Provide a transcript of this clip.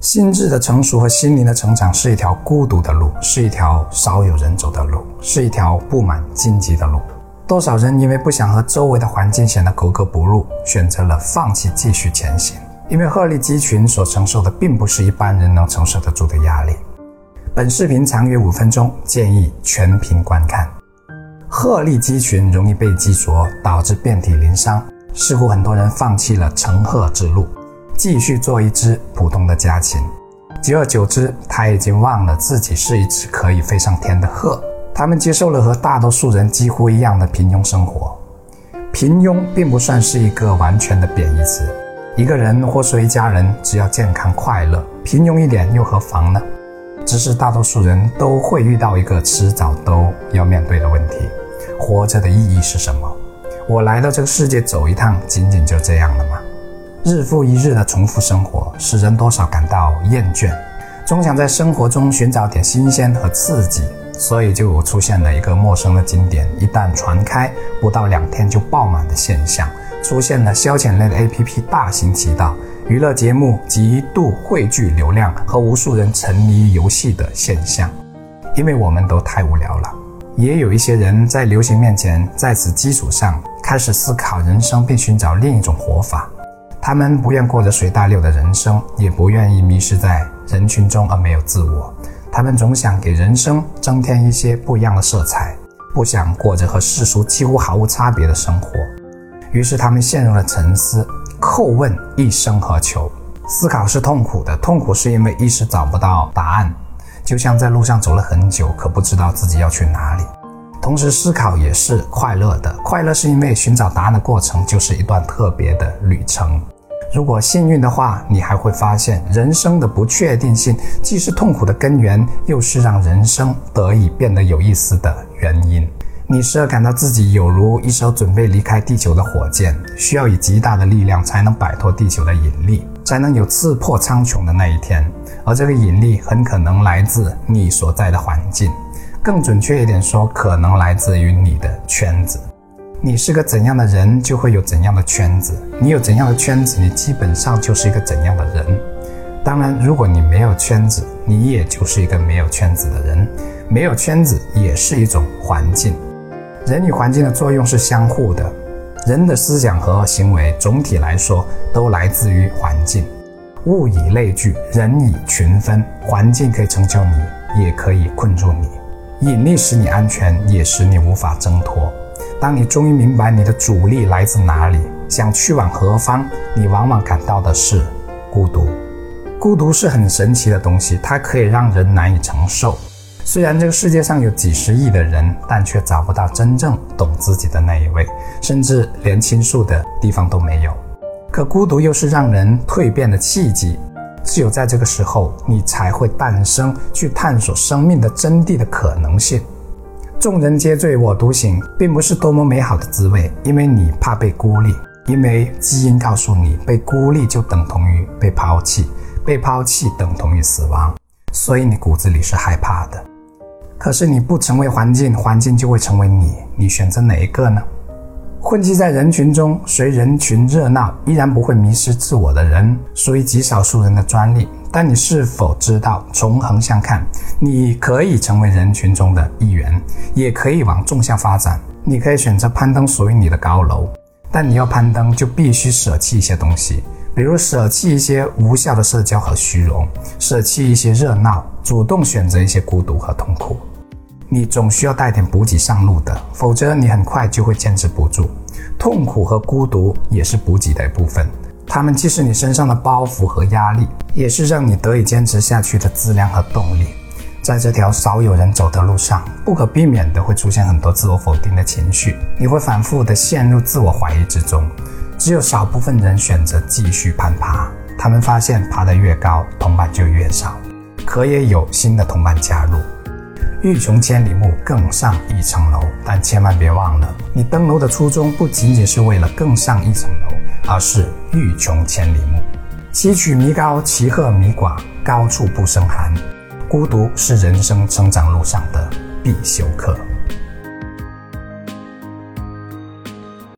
心智的成熟和心灵的成长是一条孤独的路，是一条少有人走的路，是一条布满荆棘的路。多少人因为不想和周围的环境显得格格不入，选择了放弃继续前行。因为鹤立鸡群所承受的并不是一般人能承受得住的压力。本视频长约五分钟，建议全屏观看。鹤立鸡群容易被鸡啄，导致遍体鳞伤。似乎很多人放弃了成鹤之路。继续做一只普通的家禽，久而久之，他已经忘了自己是一只可以飞上天的鹤。他们接受了和大多数人几乎一样的平庸生活。平庸并不算是一个完全的贬义词。一个人或说一家人只要健康快乐，平庸一点又何妨呢？只是大多数人都会遇到一个迟早都要面对的问题：活着的意义是什么？我来到这个世界走一趟，仅仅就这样了吗？日复一日的重复生活，使人多少感到厌倦，总想在生活中寻找点新鲜和刺激，所以就出现了一个陌生的景点，一旦传开，不到两天就爆满的现象；出现了消遣类的 APP 大行其道，娱乐节目极度汇聚流量和无数人沉迷于游戏的现象。因为我们都太无聊了，也有一些人在流行面前，在此基础上开始思考人生，并寻找另一种活法。他们不愿过着随大流的人生，也不愿意迷失在人群中而没有自我。他们总想给人生增添一些不一样的色彩，不想过着和世俗几乎毫无差别的生活。于是他们陷入了沉思，叩问一生何求。思考是痛苦的，痛苦是因为一时找不到答案，就像在路上走了很久，可不知道自己要去哪里。同时，思考也是快乐的。快乐是因为寻找答案的过程就是一段特别的旅程。如果幸运的话，你还会发现，人生的不确定性既是痛苦的根源，又是让人生得以变得有意思的原因。你时而感到自己有如一艘准备离开地球的火箭，需要以极大的力量才能摆脱地球的引力，才能有刺破苍穹的那一天。而这个引力很可能来自你所在的环境。更准确一点说，可能来自于你的圈子。你是个怎样的人，就会有怎样的圈子。你有怎样的圈子，你基本上就是一个怎样的人。当然，如果你没有圈子，你也就是一个没有圈子的人。没有圈子也是一种环境。人与环境的作用是相互的。人的思想和行为总体来说都来自于环境。物以类聚，人以群分。环境可以成就你，也可以困住你。引力使你安全，也使你无法挣脱。当你终于明白你的阻力来自哪里，想去往何方，你往往感到的是孤独。孤独是很神奇的东西，它可以让人难以承受。虽然这个世界上有几十亿的人，但却找不到真正懂自己的那一位，甚至连倾诉的地方都没有。可孤独又是让人蜕变的契机。只有在这个时候，你才会诞生去探索生命的真谛的可能性。众人皆醉我独醒，并不是多么美好的滋味，因为你怕被孤立，因为基因告诉你，被孤立就等同于被抛弃，被抛弃等同于死亡，所以你骨子里是害怕的。可是你不成为环境，环境就会成为你，你选择哪一个呢？混迹在人群中，随人群热闹，依然不会迷失自我的人，属于极少数人的专利。但你是否知道，从横向看，你可以成为人群中的一员，也可以往纵向发展。你可以选择攀登属于你的高楼，但你要攀登，就必须舍弃一些东西，比如舍弃一些无效的社交和虚荣，舍弃一些热闹，主动选择一些孤独和痛苦。你总需要带点补给上路的，否则你很快就会坚持不住。痛苦和孤独也是补给的一部分，它们既是你身上的包袱和压力，也是让你得以坚持下去的资粮和动力。在这条少有人走的路上，不可避免的会出现很多自我否定的情绪，你会反复的陷入自我怀疑之中。只有少部分人选择继续攀爬，他们发现爬得越高，同伴就越少，可也有新的同伴加入。欲穷千里目，更上一层楼。但千万别忘了，你登楼的初衷不仅仅是为了更上一层楼，而是欲穷千里目。西曲弥高，其壑弥寡，高处不胜寒。孤独是人生成长路上的必修课。